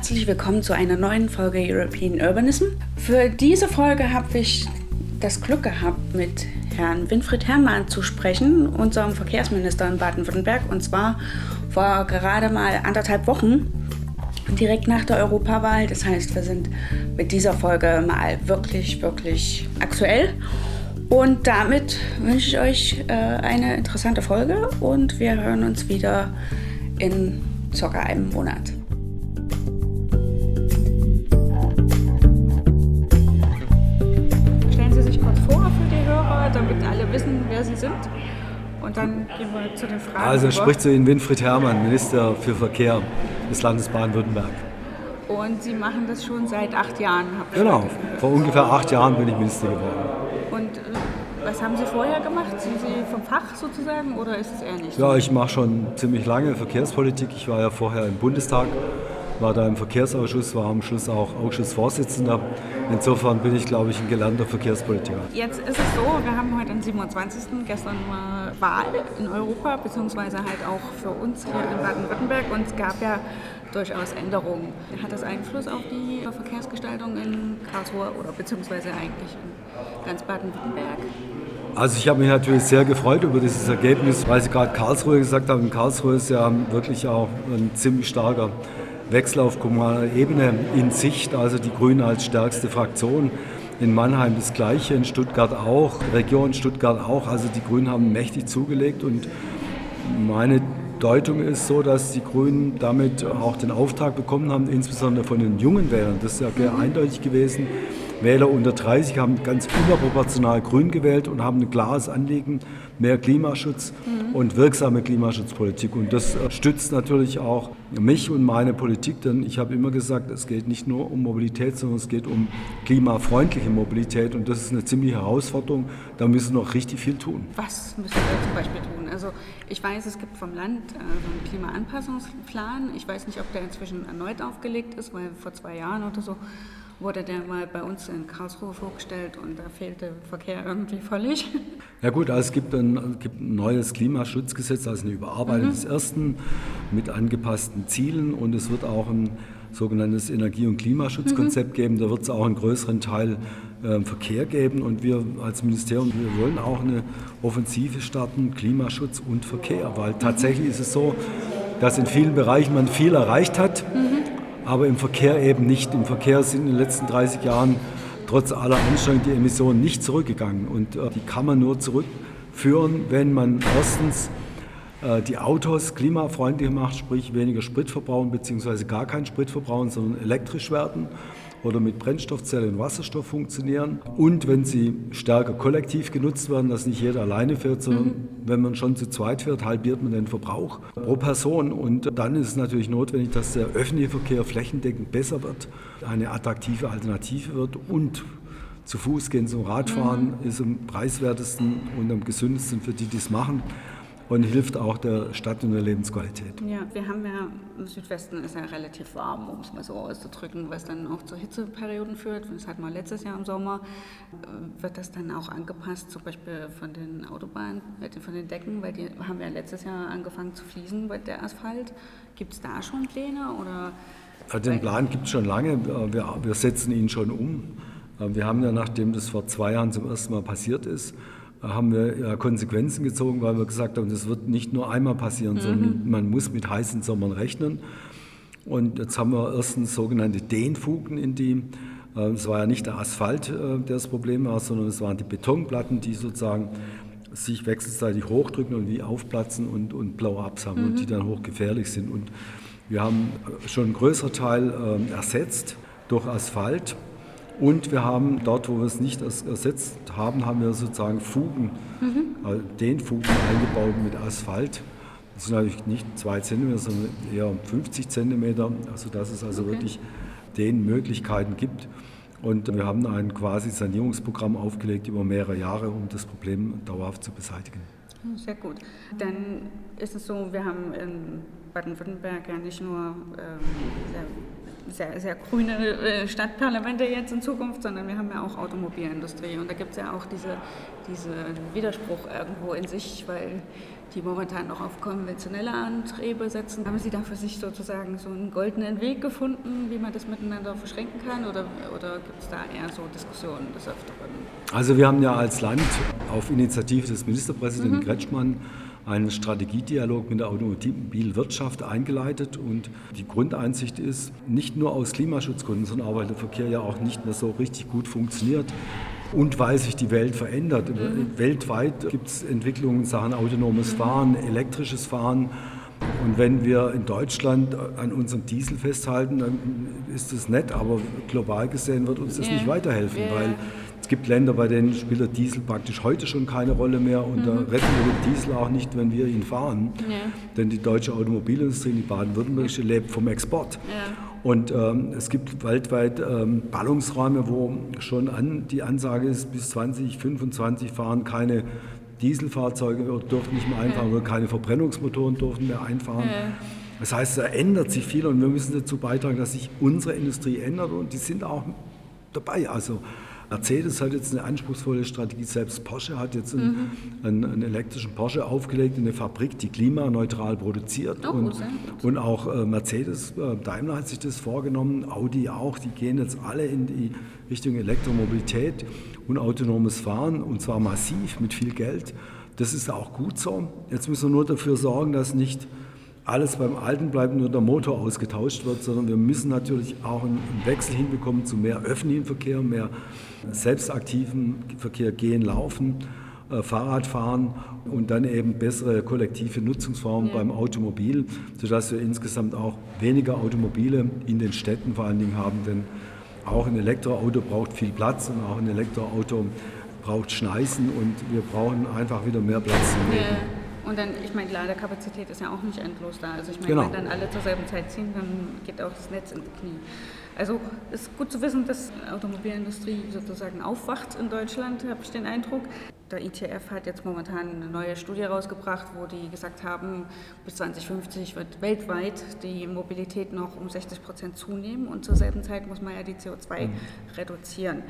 herzlich willkommen zu einer neuen Folge European Urbanism. Für diese Folge habe ich das Glück gehabt, mit Herrn Winfried Herrmann zu sprechen, unserem Verkehrsminister in Baden-Württemberg. Und zwar vor gerade mal anderthalb Wochen, direkt nach der Europawahl. Das heißt, wir sind mit dieser Folge mal wirklich, wirklich aktuell. Und damit wünsche ich euch äh, eine interessante Folge und wir hören uns wieder in circa einem Monat. Sind. Und dann gehen wir zu den Fragen. Also spricht zu Ihnen Winfried Herrmann, Minister für Verkehr des Landes Baden-Württemberg. Und Sie machen das schon seit acht Jahren, habe ich Genau, vor ungefähr acht Jahren bin ich Minister geworden. Und äh, was haben Sie vorher gemacht? Sind Sie vom Fach sozusagen oder ist es eher nicht? Ja, ich mache schon ziemlich lange Verkehrspolitik. Ich war ja vorher im Bundestag, war da im Verkehrsausschuss, war am Schluss auch Ausschussvorsitzender. Insofern bin ich, glaube ich, ein gelernter Verkehrspolitiker. Jetzt ist es so, wir haben heute den 27. Gestern war Wahl in Europa, beziehungsweise halt auch für uns hier in Baden-Württemberg. Und es gab ja durchaus Änderungen. Hat das Einfluss auf die Verkehrsgestaltung in Karlsruhe oder beziehungsweise eigentlich in ganz Baden-Württemberg? Also ich habe mich natürlich sehr gefreut über dieses Ergebnis, weil Sie gerade Karlsruhe gesagt haben. Karlsruhe ist ja wirklich auch ein ziemlich starker Wechsel auf kommunaler Ebene in Sicht, also die Grünen als stärkste Fraktion. In Mannheim das Gleiche, in Stuttgart auch, Region Stuttgart auch. Also die Grünen haben mächtig zugelegt und meine Deutung ist so, dass die Grünen damit auch den Auftrag bekommen haben, insbesondere von den jungen Wählern. Das ist ja sehr eindeutig gewesen. Wähler unter 30 haben ganz überproportional grün gewählt und haben ein klares Anliegen, mehr Klimaschutz mhm. und wirksame Klimaschutzpolitik. Und das äh, stützt natürlich auch mich und meine Politik, denn ich habe immer gesagt, es geht nicht nur um Mobilität, sondern es geht um klimafreundliche Mobilität. Und das ist eine ziemliche Herausforderung. Da müssen wir noch richtig viel tun. Was müssen wir zum Beispiel tun? Also ich weiß, es gibt vom Land äh, einen Klimaanpassungsplan. Ich weiß nicht, ob der inzwischen erneut aufgelegt ist, weil vor zwei Jahren oder so wurde der mal bei uns in Karlsruhe vorgestellt und da fehlte Verkehr irgendwie völlig. Ja gut, also es gibt ein, gibt ein neues Klimaschutzgesetz, also eine Überarbeitung mhm. des ersten mit angepassten Zielen und es wird auch ein sogenanntes Energie- und Klimaschutzkonzept mhm. geben. Da wird es auch einen größeren Teil äh, Verkehr geben und wir als Ministerium, wir wollen auch eine Offensive starten, Klimaschutz und Verkehr, weil tatsächlich ist es so, dass in vielen Bereichen man viel erreicht hat. Mhm aber im Verkehr eben nicht. Im Verkehr sind in den letzten 30 Jahren trotz aller Anstrengungen die Emissionen nicht zurückgegangen. Und äh, die kann man nur zurückführen, wenn man erstens äh, die Autos klimafreundlicher macht, sprich weniger Sprit verbrauchen, beziehungsweise gar keinen Sprit verbrauchen, sondern elektrisch werden oder mit Brennstoffzelle und Wasserstoff funktionieren. Und wenn sie stärker kollektiv genutzt werden, dass nicht jeder alleine fährt, sondern mhm. wenn man schon zu zweit fährt, halbiert man den Verbrauch pro Person. Und dann ist es natürlich notwendig, dass der öffentliche Verkehr flächendeckend besser wird, eine attraktive Alternative wird und zu Fuß gehen zum Radfahren mhm. ist am preiswertesten und am gesündesten für die, die es machen und hilft auch der Stadt und der Lebensqualität. Ja, wir haben ja im Südwesten ist ja relativ warm, um es mal so auszudrücken, was dann auch zu Hitzeperioden führt. Das hatten wir letztes Jahr im Sommer. Äh, wird das dann auch angepasst, zum Beispiel von den Autobahnen, äh, von den Decken, weil die haben ja letztes Jahr angefangen zu fließen, der Asphalt. Gibt es da schon Pläne oder? Den Plan gibt es schon lange. Wir, wir setzen ihn schon um. Wir haben ja, nachdem das vor zwei Jahren zum ersten Mal passiert ist, haben wir ja Konsequenzen gezogen, weil wir gesagt haben, das wird nicht nur einmal passieren, mhm. sondern man muss mit heißen Sommern rechnen. Und jetzt haben wir erstens sogenannte Dehnfugen in die, äh, es war ja nicht der Asphalt, äh, der das Problem war, sondern es waren die Betonplatten, die sozusagen sich wechselseitig hochdrücken und wie aufplatzen und, und Blow-ups haben mhm. und die dann hochgefährlich sind. Und wir haben schon einen größeren Teil äh, ersetzt durch Asphalt und wir haben dort, wo wir es nicht ersetzt haben, haben wir sozusagen Fugen, mhm. also den Fugen eingebaut mit Asphalt. Das sind natürlich nicht zwei Zentimeter, sondern eher 50 Zentimeter, also dass es also okay. wirklich den Möglichkeiten gibt. Und wir haben ein quasi Sanierungsprogramm aufgelegt über mehrere Jahre, um das Problem dauerhaft zu beseitigen. Sehr gut. Dann ist es so, wir haben in Baden-Württemberg ja nicht nur ähm, sehr, sehr grüne äh, Stadtparlamente jetzt in Zukunft, sondern wir haben ja auch Automobilindustrie. Und da gibt es ja auch diese, diese Widerspruch irgendwo in sich, weil die momentan noch auf konventionelle Antriebe setzen. Haben Sie da für sich sozusagen so einen goldenen Weg gefunden, wie man das miteinander verschränken kann? Oder, oder gibt es da eher so Diskussionen des Öfteren? Also wir haben ja als Land auf Initiative des Ministerpräsidenten mhm. Kretschmann einen Strategiedialog mit der Automobilwirtschaft eingeleitet und die Grundeinsicht ist, nicht nur aus Klimaschutzgründen, sondern auch weil der Verkehr ja auch nicht mehr so richtig gut funktioniert, und weil sich die Welt verändert. Mhm. Weltweit gibt es Entwicklungen in Sachen autonomes Fahren, elektrisches Fahren. Und wenn wir in Deutschland an unserem Diesel festhalten, dann ist das nett, aber global gesehen wird uns das yeah. nicht weiterhelfen, yeah. weil gibt Länder, bei denen spielt der Diesel praktisch heute schon keine Rolle mehr und mhm. da retten wir den Diesel auch nicht, wenn wir ihn fahren. Yeah. Denn die deutsche Automobilindustrie, die baden-württembergische, lebt vom Export. Und ähm, es gibt weltweit ähm, Ballungsräume, wo schon an, die Ansage ist, bis 2025 fahren keine Dieselfahrzeuge dürfen nicht mehr einfahren oder keine Verbrennungsmotoren dürfen mehr einfahren. Das heißt, da ändert sich viel und wir müssen dazu beitragen, dass sich unsere Industrie ändert und die sind auch dabei. Also Mercedes hat jetzt eine anspruchsvolle Strategie, selbst Porsche hat jetzt einen, mhm. einen, einen elektrischen Porsche aufgelegt in eine Fabrik, die klimaneutral produziert. Oh, und, und, auch äh, Mercedes, äh, Daimler hat sich das vorgenommen, Audi auch, die gehen jetzt alle in die Richtung Elektromobilität und autonomes Fahren und zwar massiv mit viel Geld. Das ist auch gut so. Jetzt müssen wir nur dafür sorgen, dass nicht alles beim Alten bleibt, nur der Motor ausgetauscht wird, sondern wir müssen natürlich auch einen Wechsel hinbekommen zu mehr öffentlichen Verkehr, mehr selbstaktiven Verkehr, gehen, laufen, äh, Fahrradfahren und dann eben bessere kollektive Nutzungsformen ja. beim Automobil, sodass wir insgesamt auch weniger Automobile in den Städten vor allen Dingen haben, denn auch ein Elektroauto braucht viel Platz und auch ein Elektroauto braucht Schneisen und wir brauchen einfach wieder mehr Platz zum Leben. Ja. Und dann, ich meine, Ladekapazität ist ja auch nicht endlos da. Also ich meine, genau. wenn dann alle zur selben Zeit ziehen, dann geht auch das Netz in die Knie. Also es ist gut zu wissen, dass die Automobilindustrie sozusagen aufwacht in Deutschland, habe ich den Eindruck. Der ITF hat jetzt momentan eine neue Studie rausgebracht, wo die gesagt haben, bis 2050 wird weltweit die Mobilität noch um 60 Prozent zunehmen und zur selben Zeit muss man ja die CO2 mhm. reduzieren.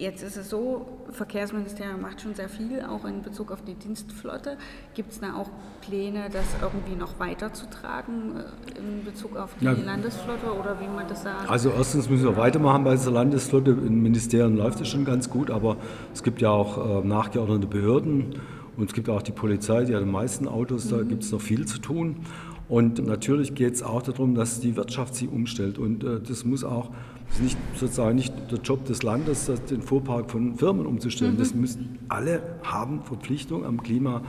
Jetzt ist es so, Verkehrsministerium macht schon sehr viel, auch in Bezug auf die Dienstflotte. Gibt es da auch Pläne, das irgendwie noch weiterzutragen äh, in Bezug auf die ja. Landesflotte oder wie man das sagt? Also erstens müssen wir weitermachen bei dieser Landesflotte. Im Ministerium läuft es schon ganz gut, aber es gibt ja auch äh, nachgeordnete Behörden und es gibt auch die Polizei, die hat die meisten Autos, da mhm. gibt es noch viel zu tun. Und natürlich geht es auch darum, dass die Wirtschaft sich umstellt. Und äh, das muss auch, das ist nicht, sozusagen nicht der Job des Landes, den Fuhrpark von Firmen umzustellen. Mhm. Das müssen alle haben Verpflichtung am Klima,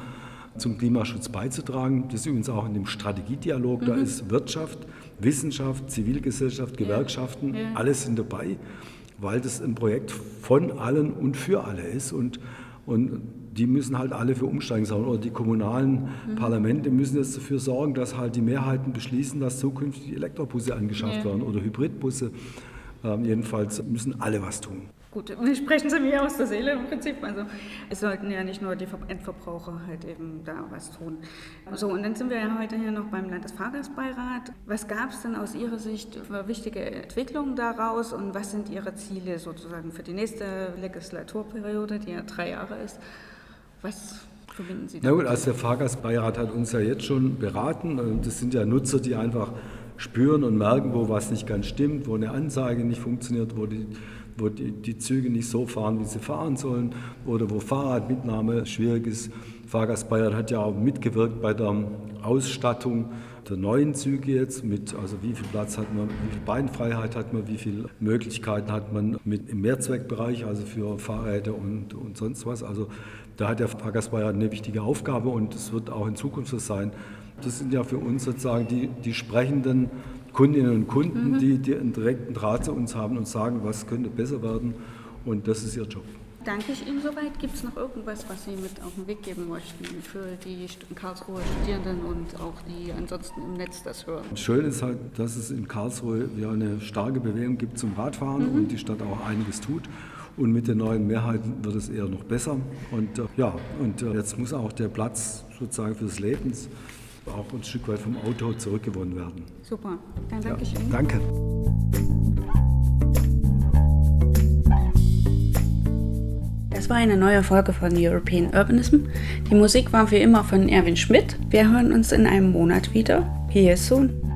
zum Klimaschutz beizutragen. Das ist übrigens auch in dem Strategiedialog, mhm. da ist Wirtschaft, Wissenschaft, Zivilgesellschaft, Gewerkschaften, ja. Ja. alles sind dabei, weil das ein Projekt von allen und für alle ist. Und, und die müssen halt alle für Umsteigen sorgen. Oder die kommunalen mhm. Parlamente müssen jetzt dafür sorgen, dass halt die Mehrheiten beschließen, dass zukünftig Elektrobusse angeschafft ja. werden oder Hybridbusse. Ähm, jedenfalls müssen alle was tun. Gut, sprechen Sie mir aus der Seele im Prinzip. Also es sollten ja nicht nur die Endverbraucher halt eben da was tun. So, und dann sind wir ja heute hier noch beim Landesfahrgastbeirat. Was gab es denn aus Ihrer Sicht für wichtige Entwicklungen daraus und was sind Ihre Ziele sozusagen für die nächste Legislaturperiode, die ja drei Jahre ist? Was verbinden Sie damit? Na gut, also der Fahrgastbeirat hat uns ja jetzt schon beraten. Das sind ja Nutzer, die einfach spüren und merken, wo was nicht ganz stimmt, wo eine Ansage nicht funktioniert, wo die, wo die, die Züge nicht so fahren, wie sie fahren sollen oder wo Fahrradmitnahme schwierig ist. Fahrgastbeirat hat ja auch mitgewirkt bei der Ausstattung der neuen Züge jetzt mit, also wie viel Platz hat man, wie viel Beinfreiheit hat man, wie viele Möglichkeiten hat man mit im Mehrzweckbereich, also für Fahrräder und, und sonst was. Also da hat der Fahrgastbeirat eine wichtige Aufgabe und es wird auch in Zukunft so sein. Das sind ja für uns sozusagen die, die sprechenden Kundinnen und Kunden, mhm. die, die einen direkten Draht zu uns haben und sagen, was könnte besser werden und das ist ihr Job. Danke ich Ihnen soweit. Gibt es noch irgendwas, was Sie mit auf den Weg geben möchten für die Karlsruher Studierenden und auch die ansonsten im Netz das hören? Schön ist halt, dass es in Karlsruhe ja eine starke Bewegung gibt zum Radfahren mhm. und die Stadt auch einiges tut. Und mit den neuen Mehrheiten wird es eher noch besser. Und äh, ja, und äh, jetzt muss auch der Platz sozusagen fürs Lebens auch ein Stück weit vom Auto zurückgewonnen werden. Super, dann danke ja, schön. Danke. Das war eine neue Folge von European Urbanism. Die Musik war wie immer von Erwin Schmidt. Wir hören uns in einem Monat wieder. Peace soon.